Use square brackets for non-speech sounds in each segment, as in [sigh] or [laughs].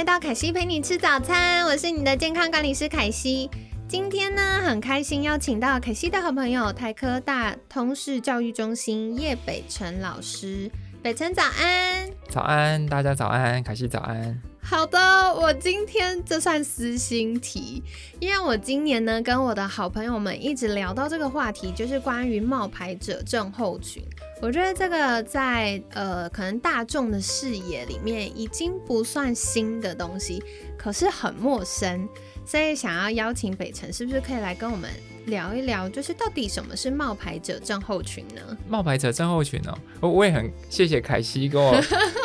来到凯西陪你吃早餐，我是你的健康管理师凯西。今天呢，很开心邀请到凯西的好朋友台科大通识教育中心叶北辰老师。北辰早安，早安，大家早安，凯西早安。好的，我今天这算私心题，因为我今年呢跟我的好朋友们一直聊到这个话题，就是关于冒牌者症候群。我觉得这个在呃可能大众的视野里面已经不算新的东西，可是很陌生。所以想要邀请北辰，是不是可以来跟我们聊一聊，就是到底什么是冒牌者症候群呢？冒牌者症候群哦，我我也很谢谢凯西跟我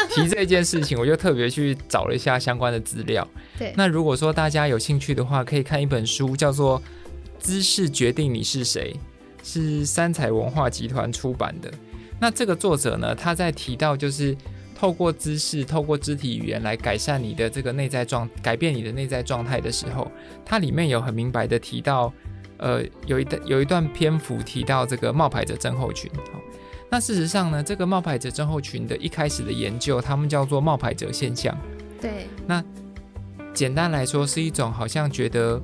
提这件事情，我就特别去找了一下相关的资料。[laughs] 对，那如果说大家有兴趣的话，可以看一本书，叫做《姿势决定你是谁》，是三彩文化集团出版的。那这个作者呢，他在提到就是。透过姿势，透过肢体语言来改善你的这个内在状，改变你的内在状态的时候，它里面有很明白的提到，呃，有一段有一段篇幅提到这个冒牌者症候群。那事实上呢，这个冒牌者症候群的一开始的研究，他们叫做冒牌者现象。对。那简单来说，是一种好像觉得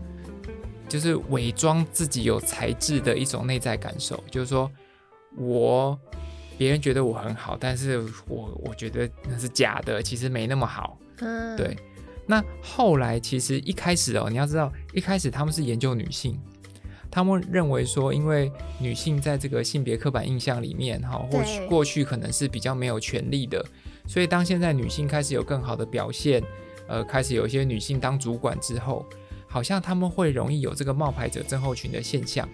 就是伪装自己有才智的一种内在感受，就是说我。别人觉得我很好，但是我我觉得那是假的，其实没那么好。嗯，对。那后来其实一开始哦，你要知道，一开始他们是研究女性，他们认为说，因为女性在这个性别刻板印象里面，哈，或许过去可能是比较没有权利的，所以当现在女性开始有更好的表现，呃，开始有一些女性当主管之后，好像他们会容易有这个冒牌者症候群的现象。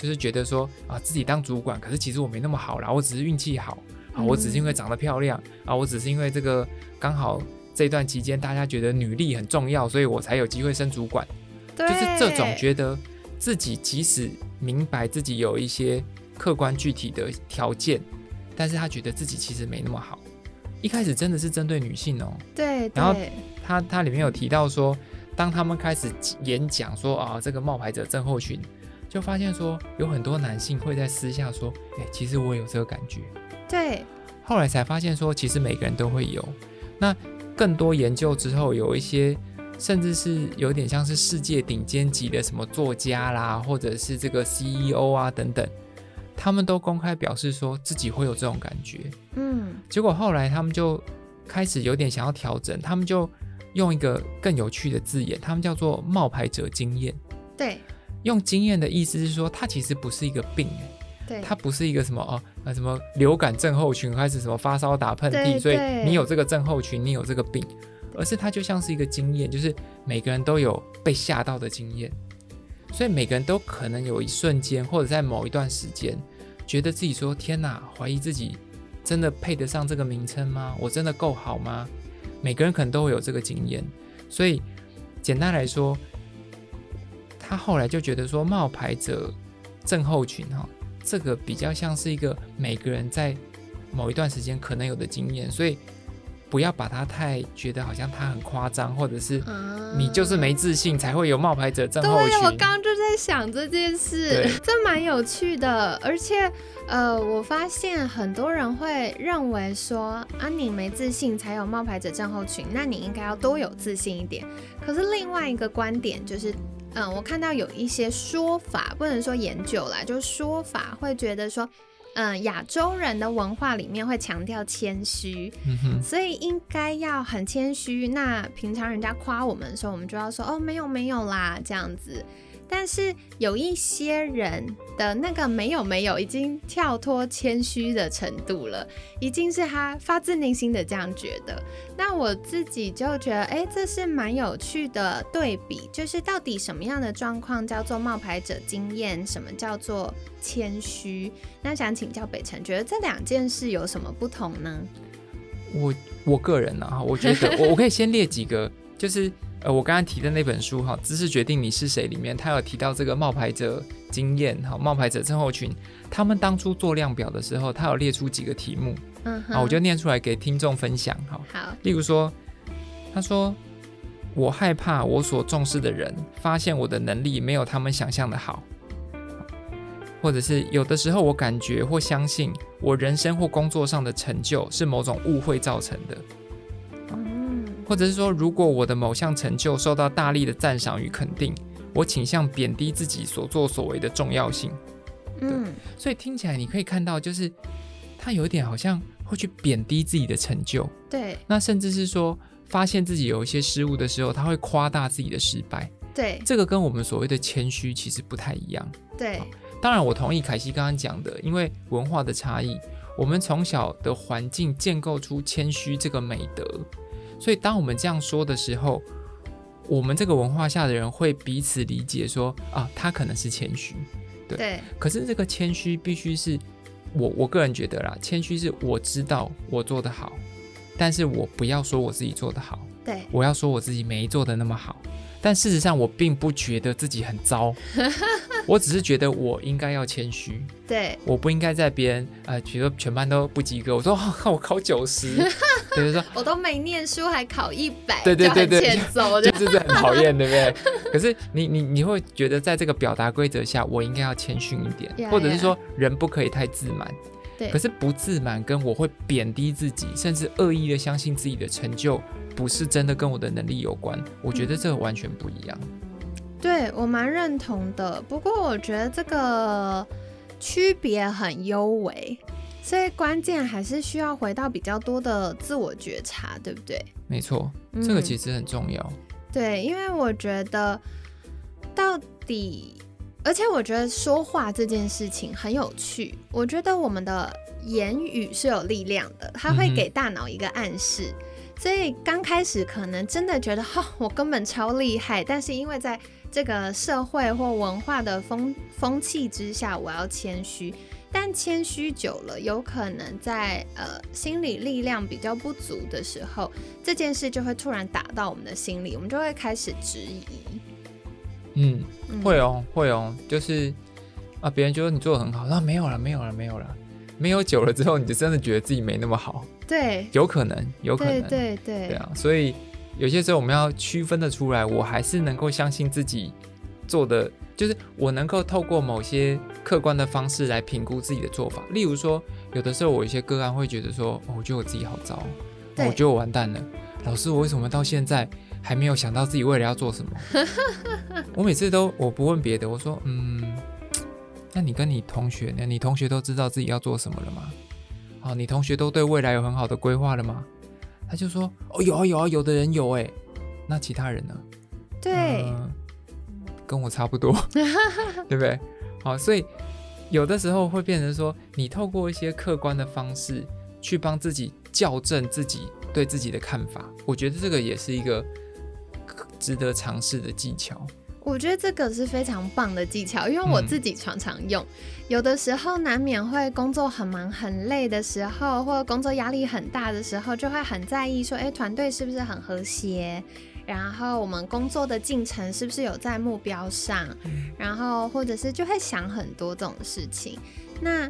就是觉得说啊，自己当主管，可是其实我没那么好啦，我只是运气好啊，我只是因为长得漂亮啊，我只是因为这个刚好这段期间大家觉得女力很重要，所以我才有机会升主管。就是这种觉得自己即使明白自己有一些客观具体的条件，但是他觉得自己其实没那么好。一开始真的是针对女性哦，对，然后他他里面有提到说，当他们开始演讲说啊，这个冒牌者症候群。就发现说，有很多男性会在私下说：“哎，其实我有这个感觉。”对。后来才发现说，其实每个人都会有。那更多研究之后，有一些甚至是有点像是世界顶尖级的什么作家啦，或者是这个 CEO 啊等等，他们都公开表示说自己会有这种感觉。嗯。结果后来他们就开始有点想要调整，他们就用一个更有趣的字眼，他们叫做“冒牌者经验”。对。用经验的意思是说，它其实不是一个病，对，它不是一个什么哦，呃，什么流感症候群，开始什么发烧打喷嚏，所以你有这个症候群，你有这个病，而是它就像是一个经验，就是每个人都有被吓到的经验，所以每个人都可能有一瞬间，或者在某一段时间，觉得自己说天哪，怀疑自己真的配得上这个名称吗？我真的够好吗？每个人可能都会有这个经验，所以简单来说。他后来就觉得说，冒牌者症候群哈，这个比较像是一个每个人在某一段时间可能有的经验，所以不要把它太觉得好像他很夸张，或者是你就是没自信才会有冒牌者症候群。对，我刚刚就在想这件事，这蛮有趣的。而且呃，我发现很多人会认为说，啊，你没自信才有冒牌者症候群，那你应该要多有自信一点。可是另外一个观点就是。嗯，我看到有一些说法，不能说研究啦，就是说法会觉得说，嗯，亚洲人的文化里面会强调谦虚，所以应该要很谦虚。那平常人家夸我们的时候，我们就要说哦，没有没有啦，这样子。但是有一些人的那个没有没有，已经跳脱谦虚的程度了，已经是他发自内心的这样觉得。那我自己就觉得，哎，这是蛮有趣的对比，就是到底什么样的状况叫做冒牌者经验，什么叫做谦虚？那想请教北辰，觉得这两件事有什么不同呢？我我个人呢，哈，我觉得我我可以先列几个，就是呃，我刚刚提的那本书哈，《知识决定你是谁》里面，他有提到这个冒牌者经验哈，冒牌者症候群，他们当初做量表的时候，他有列出几个题目，嗯好，我就念出来给听众分享哈。好，例如说，他说我害怕我所重视的人发现我的能力没有他们想象的好，或者是有的时候我感觉或相信我人生或工作上的成就是某种误会造成的。嗯，或者是说，如果我的某项成就受到大力的赞赏与肯定，我倾向贬低自己所作所为的重要性。嗯，所以听起来你可以看到，就是他有一点好像会去贬低自己的成就，对。那甚至是说发现自己有一些失误的时候，他会夸大自己的失败。对。这个跟我们所谓的谦虚其实不太一样。对，当然，我同意凯西刚刚讲的，因为文化的差异，我们从小的环境建构出谦虚这个美德，所以当我们这样说的时候，我们这个文化下的人会彼此理解说啊，他可能是谦虚，对。对。可是这个谦虚必须是我我个人觉得啦，谦虚是我知道我做得好，但是我不要说我自己做得好，对。我要说我自己没做得那么好，但事实上我并不觉得自己很糟，[laughs] 我只是觉得我应该要谦虚，对我不应该在别人呃，比如说全班都不及格，我说、哦、我考九十，[laughs] 比如说我都没念书，还考一百，对对对对欠揍的。就就是很讨厌，对不对？[laughs] 可是你你你会觉得在这个表达规则下，我应该要谦逊一点 Yeah, 或者是说人不可以太自满。对可是不自满跟我会贬低自己，甚至恶意的相信自己的成就不是真的跟我的能力有关，我觉得这个完全不一样。对我蛮认同的，不过我觉得这个区别很优微，所以关键还是需要回到比较多的自我觉察，对不对？没错，这个嗯其实很重要。对，因为我觉得到底，而且我觉得说话这件事情很有趣。我觉得我们的言语是有力量的，它会给大脑一个暗示。所以刚开始可能真的觉得，哈、我根本超厉害，但是因为在这个社会或文化的风风气之下，我要谦虚。但谦虚久了，有可能在呃心理力量比较不足的时候，这件事就会突然打到我们的心里，我们就会开始质疑。嗯，嗯会哦，会哦，就是啊，别人觉得你做的很好，那没有了，没有了，没有了，没有久了之后，你就真的觉得自己没那么好，对，有可能，有可能，对对对。对啊，所以有些时候我们要区分的出来，我还是能够相信自己做的，就是我能够透过某些客观的方式来评估自己的做法。例如说，有的时候我一些个案会觉得说，哦，我觉得我自己好糟，哦我觉得我完蛋了，老师，我为什么到现在还没有想到自己未来要做什么？[laughs] 我每次都我不问别的，我说，嗯，那你跟你同学呢？你同学都知道自己要做什么了吗？好，你同学都对未来有很好的规划了吗？他就说：“哦，有啊有啊，有的人有哎，那其他人呢？对嗯跟我差不多，[laughs] 对不对？好，所以有的时候会变成说，你透过一些客观的方式去帮自己校正自己对自己的看法，我觉得这个也是一个值得尝试的技巧。我觉得这个是非常棒的技巧，因为我自己常常用。有的时候难免会工作很忙很累的时候，或者工作压力很大的时候，就会很在意说，哎，团队是不是很和谐？然后我们工作的进程是不是有在目标上？然后或者是就会想很多这种事情。那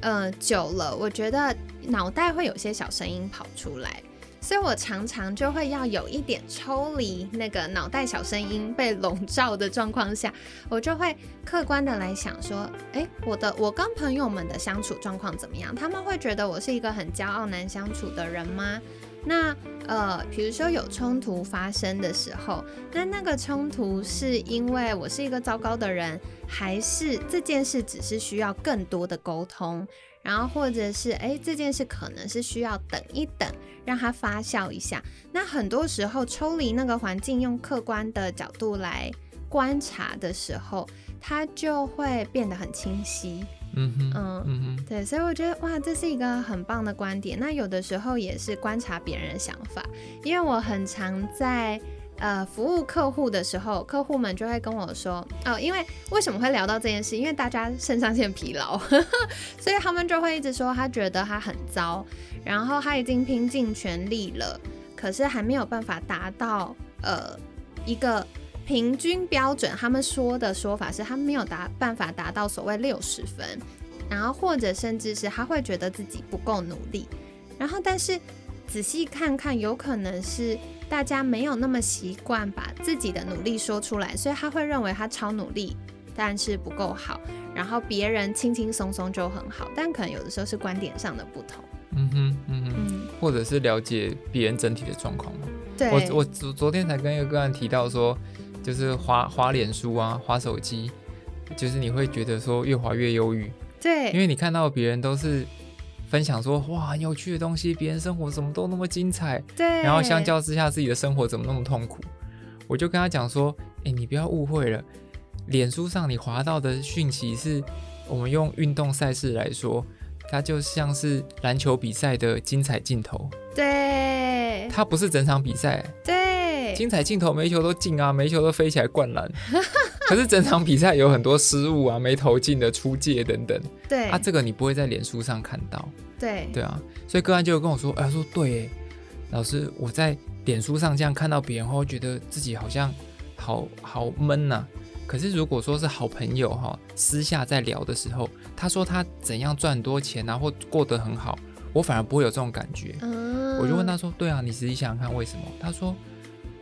呃久了，我觉得脑袋会有些小声音跑出来。所以我常常就会要有一点抽离那个脑袋小声音被笼罩的状况下，[laughs] 我就会客观的来想说，诶，我的我跟朋友们的相处状况怎么样？他们会觉得我是一个很骄傲难相处的人吗？那呃，比如说有冲突发生的时候，那那个冲突是因为我是一个糟糕的人，还是这件事只是需要更多的沟通？然后或者是诶，这件事可能是需要等一等，让它发酵一下。那很多时候抽离那个环境，用客观的角度来观察的时候，它就会变得很清晰。嗯哼，嗯嗯哼，对，所以我觉得哇，这是一个很棒的观点。那有的时候也是观察别人的想法，因为我很常在呃服务客户的时候，客户们就会跟我说哦，因为为什么会聊到这件事？因为大家肾上腺疲劳，[laughs] 所以他们就会一直说他觉得他很糟，然后他已经拼尽全力了，可是还没有办法达到呃一个平均标准，他们说的说法是他没有达办法达到所谓六十分，然后或者甚至是他会觉得自己不够努力，然后但是仔细看看，有可能是大家没有那么习惯把自己的努力说出来，所以他会认为他超努力，但是不够好，然后别人轻轻松松就很好，但可能有的时候是观点上的不同。嗯哼，嗯哼，或者是了解别人整体的状况对，我我昨昨天才跟一个个案提到说，就是滑滑脸书啊，滑手机，就是你会觉得说越滑越忧郁。对，因为你看到别人都是分享说哇很有趣的东西，别人生活怎么都那么精彩。对。然后相较之下，自己的生活怎么那么痛苦？我就跟他讲说，哎，你不要误会了，脸书上你划到的讯息是我们用运动赛事来说。它就像是篮球比赛的精彩镜头，对，它不是整场比赛，对，精彩镜头每球都进啊，每球都飞起来灌篮，[laughs] 可是整场比赛有很多失误啊，没投进的出界等等，对，啊，这个你不会在脸书上看到，对，对啊，所以个案就跟我说，哎，说对，老师，我在脸书上这样看到别人后，觉得自己好像好好闷呐。可是如果说是好朋友哈，私下在聊的时候，他说他怎样赚很多钱啊，或过得很好，我反而不会有这种感觉。我就问他说：“对啊，你实际想想看为什么？”他说：“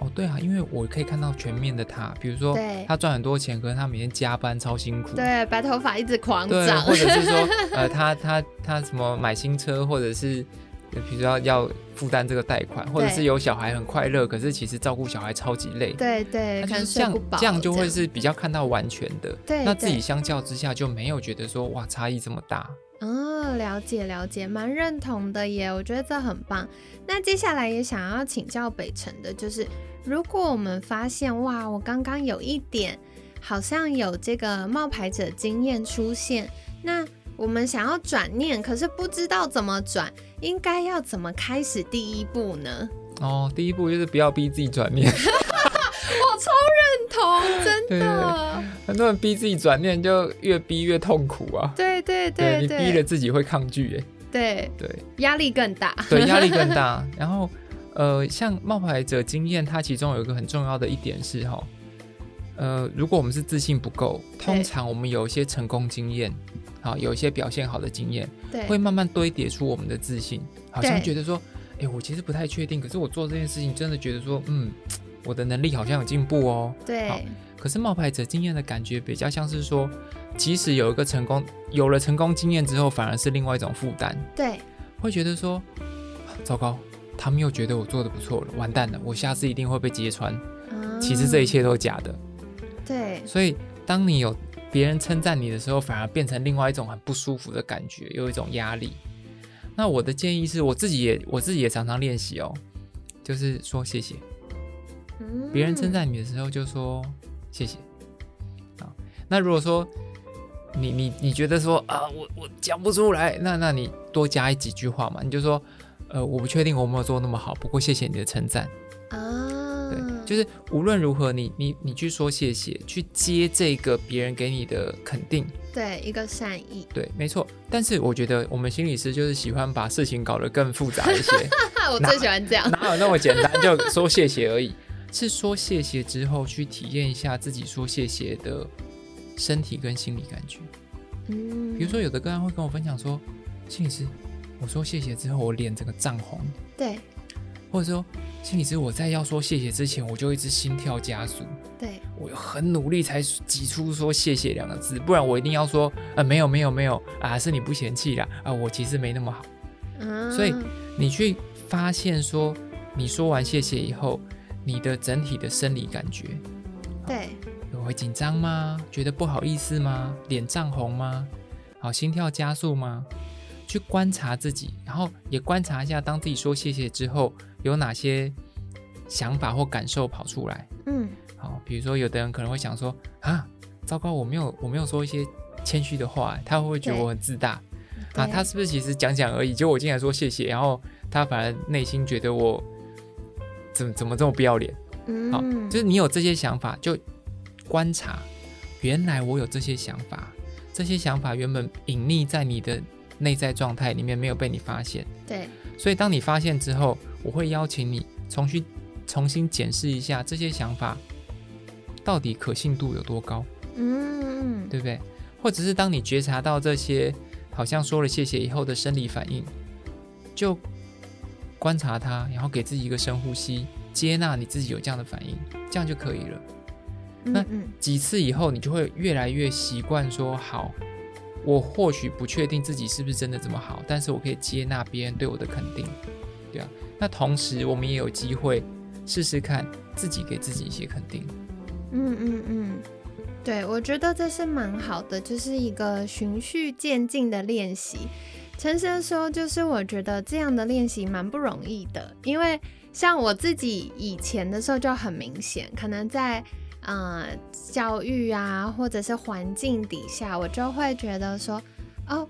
哦，对啊，因为我可以看到全面的他，比如说他赚很多钱，可是他每天加班超辛苦，对，白头发一直狂长，或者是说 [laughs] 呃，他他他什么买新车，或者是。”比如说要负担这个贷款，或者是有小孩很快乐，可是其实照顾小孩超级累。对对，就是这样，这样就会是比较看到完全的。对，那自己相较之下就没有觉得说哇差异这么大。哦，了解了解，蛮认同的耶，我觉得这很棒。那接下来也想要请教北辰的，就是如果我们发现哇，我刚刚有一点好像有这个冒牌者经验出现，那我们想要转念，可是不知道怎么转。应该要怎么开始第一步呢？哦，第一步就是不要逼自己转念。[laughs] 我超认同，真的。很多人逼自己转念，就越逼越痛苦啊。对对对，你逼了自己会抗拒，哎。对对，压力更大。对，压力更大。[laughs] 然后，呃，像冒牌者经验，它其中有一个很重要的一点是哈，呃，如果我们是自信不够，通常我们有一些成功经验。好，有一些表现好的经验，对，会慢慢堆叠出我们的自信。好像觉得说，哎，我其实不太确定，可是我做这件事情真的觉得说，嗯，我的能力好像有进步哦。对。可是冒牌者经验的感觉比较像是说，即使有一个成功，有了成功经验之后，反而是另外一种负担。对。会觉得说，糟糕，他们又觉得我做的不错了，完蛋了，我下次一定会被揭穿。其实这一切都是假的。对。所以当你有。别人称赞你的时候，反而变成另外一种很不舒服的感觉，有一种压力。那我的建议是，我自己也我自己也常常练习哦，就是说谢谢。别人称赞你的时候，就说谢谢。啊，那如果说你你你觉得说啊，我我讲不出来，那那你多加几句话嘛，你就说，呃，我不确定我没有做那么好，不过谢谢你的称赞。啊。对就是无论如何，你你你去说谢谢，去接这个别人给你的肯定，对一个善意，对，没错。但是我觉得我们心理师就是喜欢把事情搞得更复杂一些。[laughs] 我最喜欢这样，哪有那么简单就说谢谢而已？是说谢谢之后去体验一下自己说谢谢的身体跟心理感觉。嗯，比如说有的个案会跟我分享说，心理师，我说谢谢之后，我脸整个涨红。对。或者说，心理师，我在要说谢谢之前，我就一直心跳加速。对我很努力才挤出说谢谢两个字，不然我一定要说啊，没有没有没有啊，是你不嫌弃啦啊，我其实没那么好。嗯，所以你去发现说，你说完谢谢以后，你的整体的生理感觉，对，会紧张吗？觉得不好意思吗？脸涨红吗？好，心跳加速吗？去观察自己，然后也观察一下，当自己说谢谢之后。有哪些想法或感受跑出来？嗯，好，比如说有的人可能会想说啊，糟糕，我没有我没有说一些谦虚的话，他会不会觉得我很自大？啊，他是不是其实讲讲而已？结果我竟然说谢谢，然后他反而内心觉得我怎怎么这么不要脸？嗯，好，就是你有这些想法，就观察，原来我有这些想法，这些想法原本隐匿在你的内在状态里面，没有被你发现。对，所以当你发现之后。我会邀请你重新重新检视一下这些想法到底可信度有多高，嗯嗯，对不对？或者是当你觉察到这些好像说了谢谢以后的生理反应，就观察它，然后给自己一个深呼吸，接纳你自己有这样的反应，这样就可以了。那几次以后，你就会越来越习惯说好。我或许不确定自己是不是真的这么好，但是我可以接纳别人对我的肯定，对啊。那同时，我们也有机会试试看自己给自己一些肯定。嗯嗯嗯，对，我觉得这是蛮好的，就是一个循序渐进的练习。陈生说，就是我觉得这样的练习蛮不容易的，因为像我自己以前的时候就很明显，可能在呃教育啊或者是环境底下，我就会觉得说，哦，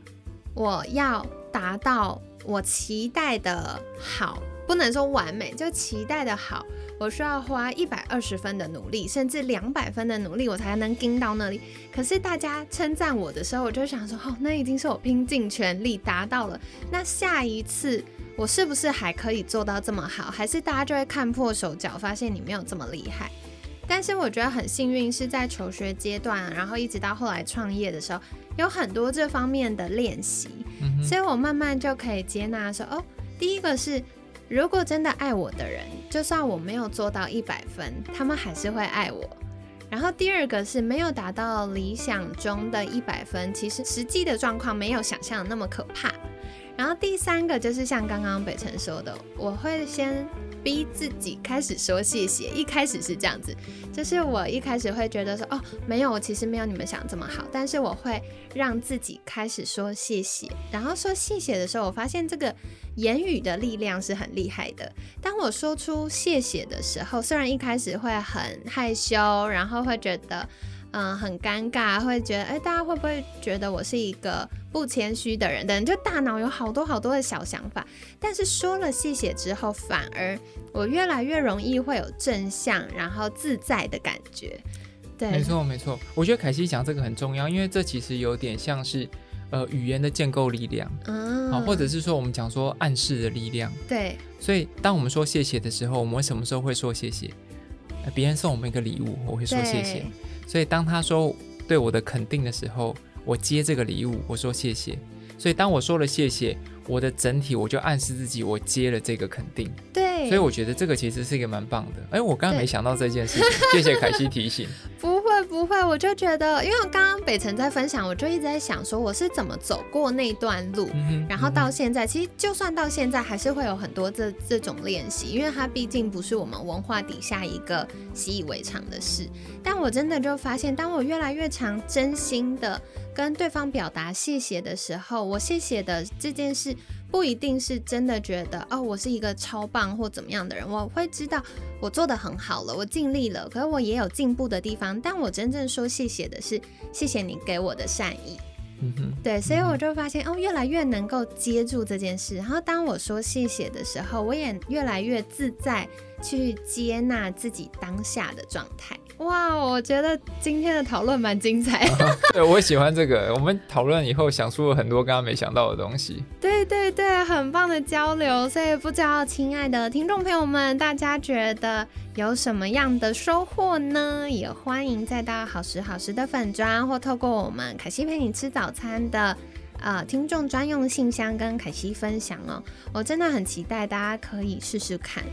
我要达到我期待的好，不能说完美，就期待的好。我需要花一百二十分的努力，甚至两百分的努力，我才能盯到那里。可是大家称赞我的时候，我就想说，哦，那已经是我拼尽全力达到了。那下一次我是不是还可以做到这么好？还是大家就会看破手脚，发现你没有这么厉害？但是我觉得很幸运，是在求学阶段，然后一直到后来创业的时候，有很多这方面的练习，嗯，所以我慢慢就可以接纳说，哦，第一个是，如果真的爱我的人，就算我没有做到一百分，他们还是会爱我。然后第二个是没有达到理想中的一百分，其实实际的状况没有想象的那么可怕。然后第三个就是像刚刚北辰说的，我会先逼自己开始说谢谢。一开始是这样子，就是我一开始会觉得说，哦，没有，我其实没有你们想这么好，但是我会让自己开始说谢谢。然后说谢谢的时候，我发现这个言语的力量是很厉害的。当我说出谢谢的时候，虽然一开始会很害羞，然后会觉得。嗯，很尴尬，会觉得，哎，大家会不会觉得我是一个不谦虚的人？等就大脑有好多好多的小想法。但是说了谢谢之后，反而我越来越容易会有正向，然后自在的感觉。对，没错没错。我觉得凯西讲这个很重要，因为这其实有点像是呃语言的建构力量，嗯，好，或者是说我们讲说暗示的力量。对，所以当我们说谢谢的时候，我们什么时候会说谢谢？呃别人送我们一个礼物，我会说谢谢。所以当他说对我的肯定的时候，我接这个礼物，我说谢谢。所以当我说了谢谢，我的整体我就暗示自己我接了这个肯定。对，所以我觉得这个其实是一个蛮棒的。哎，我刚刚没想到这件事情，谢谢凯西提醒。[laughs] 不会不会，我就觉得，因为刚刚北辰在分享，我就一直在想说我是怎么走过那段路。嗯然后到现在，其实就算到现在，还是会有很多这这种练习，因为它毕竟不是我们文化底下一个习以为常的事。但我真的就发现，当我越来越常真心的跟对方表达谢谢的时候，我谢谢的这件事不一定是真的觉得哦，我是一个超棒或怎么样的人，我会知道我做的很好了，我尽力了，可是我也有进步的地方。但我真正说谢谢的是，谢谢你给我的善意。嗯哼，对，所以我就发现哦，越来越能够接住这件事。然后当我说谢谢的时候，我也越来越自在去接纳自己当下的状态。哇，我觉得今天的讨论蛮精彩。[laughs] 对我喜欢这个。我们讨论以后想出了很多刚刚没想到的东西。对对对，很棒的交流。所以不知道，亲爱的听众朋友们，大家觉得有什么样的收获呢？也欢迎再到好时好时的粉砖，或透过我们凯西陪你吃早餐的。呃，听众专用信箱跟凯西分享哦，我真的很期待大家可以试试看，然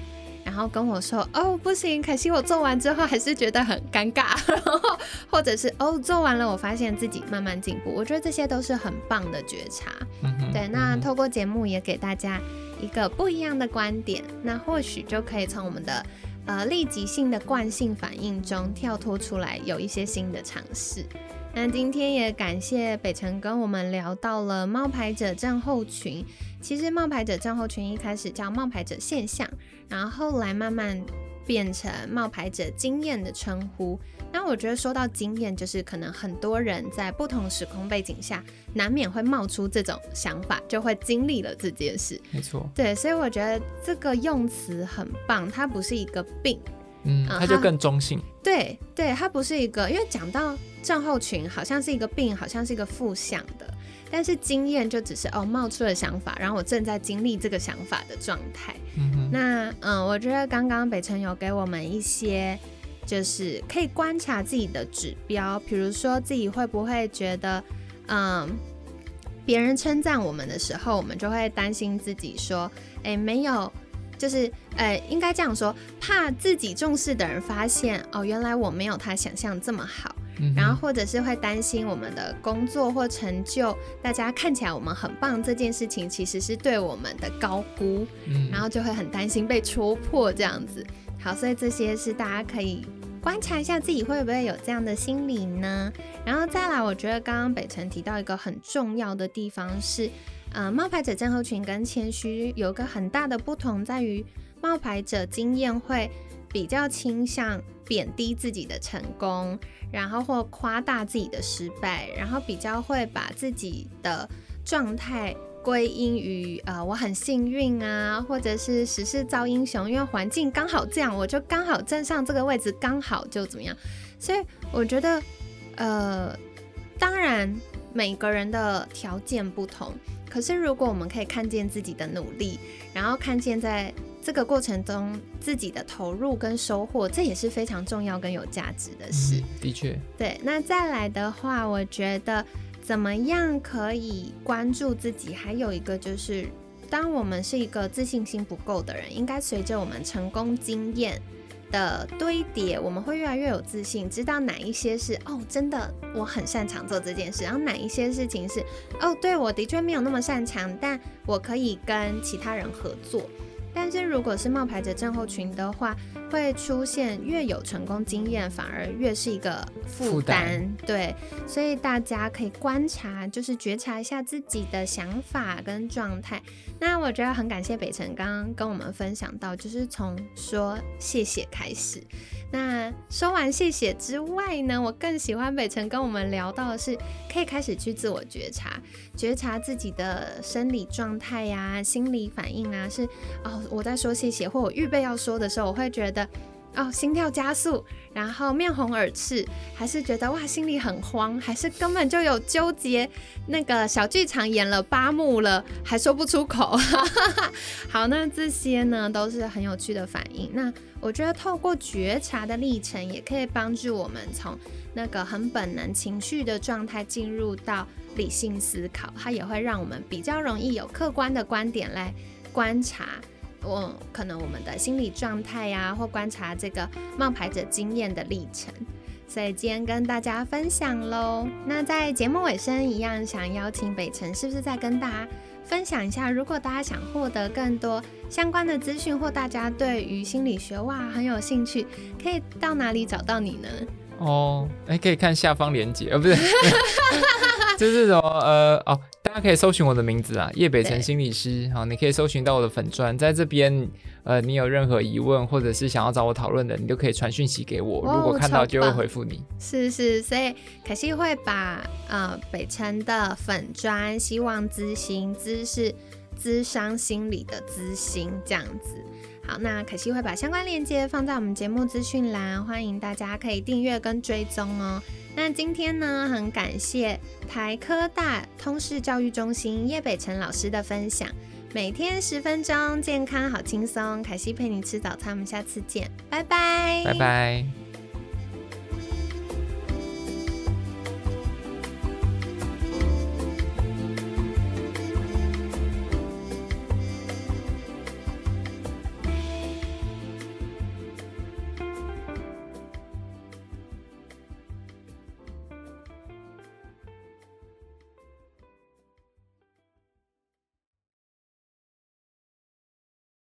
后跟我说哦，不行，可惜我做完之后还是觉得很尴尬，然 [laughs] 后或者是哦做完了我发现自己慢慢进步，我觉得这些都是很棒的觉察。嗯哼，对，那透过节目也给大家一个不一样的观点，那或许就可以从我们的呃立即性的惯性反应中跳脱出来，有一些新的尝试。那今天也感谢北辰跟我们聊到了冒牌者症候群。其实冒牌者症候群一开始叫冒牌者现象，然后后来慢慢变成冒牌者经验的称呼。那我觉得说到经验，就是可能很多人在不同时空背景下，难免会冒出这种想法，就会经历了这件事。没错，对，所以我觉得这个用词很棒，它不是一个病，嗯，啊它就更中性。对对，它不是一个，因为讲到症候群，好像是一个病，好像是一个负向的，但是经验就只是哦冒出了想法，然后我正在经历这个想法的状态。嗯，那嗯，我觉得刚刚北辰有给我们一些就是可以观察自己的指标，比如说自己会不会觉得，嗯，别人称赞我们的时候，我们就会担心自己说，哎，没有，就是呃，应该这样说，怕自己重视的人发现，哦，原来我没有他想象这么好。然后或者是会担心我们的工作或成就，大家看起来我们很棒这件事情，其实是对我们的高估，然后就会很担心被戳破这样子。好，所以这些是大家可以观察一下自己会不会有这样的心理呢？然后再来，我觉得刚刚北辰提到一个很重要的地方是，呃，冒牌者症候群跟谦虚有个很大的不同，在于冒牌者经验会比较倾向贬低自己的成功。然后或夸大自己的失败，然后比较会把自己的状态归因于呃我很幸运啊，或者是时势造英雄，因为环境刚好这样，我就刚好站上这个位置，刚好就怎么样。所以我觉得，呃，当然每个人的条件不同，可是如果我们可以看见自己的努力，然后看见在。这个过程中自己的投入跟收获，这也是非常重要跟有价值的事。的确，对。那再来的话，我觉得怎么样可以关注自己？还有一个就是，当我们是一个自信心不够的人，应该随着我们成功经验的堆叠，我们会越来越有自信，知道哪一些是哦，真的我很擅长做这件事，然后哪一些事情是哦，对我的确没有那么擅长，但我可以跟其他人合作。但是如果是冒牌者症候群的话，会出现越有成功经验，反而越是一个负担。对，所以大家可以观察，就是觉察一下自己的想法跟状态。那我觉得很感谢北辰刚刚跟我们分享到，就是从说谢谢开始。那说完谢谢之外呢，我更喜欢北辰跟我们聊到的是，可以开始去自我觉察，觉察自己的生理状态呀、心理反应啊，是哦，我在说谢谢或我预备要说的时候，我会觉得。哦，心跳加速，然后面红耳赤，还是觉得哇，心里很慌，还是根本就有纠结？那个小剧场演了八幕了，还说不出口。[laughs] 好，那这些呢都是很有趣的反应。那我觉得透过觉察的历程，也可以帮助我们从那个很本能情绪的状态进入到理性思考，它也会让我们比较容易有客观的观点来观察。我可能我们的心理状态呀，或观察这个冒牌者经验的历程，所以今天跟大家分享喽。那在节目尾声一样，想邀请北辰，是不是再跟大家分享一下？如果大家想获得更多相关的资讯，或大家对于心理学哇很有兴趣，可以到哪里找到你呢？哦，哎，可以看下方链接，呃，不是，[laughs] 就是什么，呃，哦。大家可以搜寻我的名字啊，叶北辰心理师。好，你可以搜寻到我的粉砖，在这边，呃，你有任何疑问或者是想要找我讨论的，你都可以传讯息给我，如果看到就会回复你。是是，所以可惜会把呃北辰的粉砖，希望咨询知识、咨商心理的咨询这样子。好，那可惜会把相关链接放在我们节目资讯栏，欢迎大家可以订阅跟追踪哦。那今天呢，很感谢台科大通识教育中心叶北辰老师的分享。每天十分钟，健康好轻松。凯西陪你吃早餐，我们下次见，拜拜，拜拜。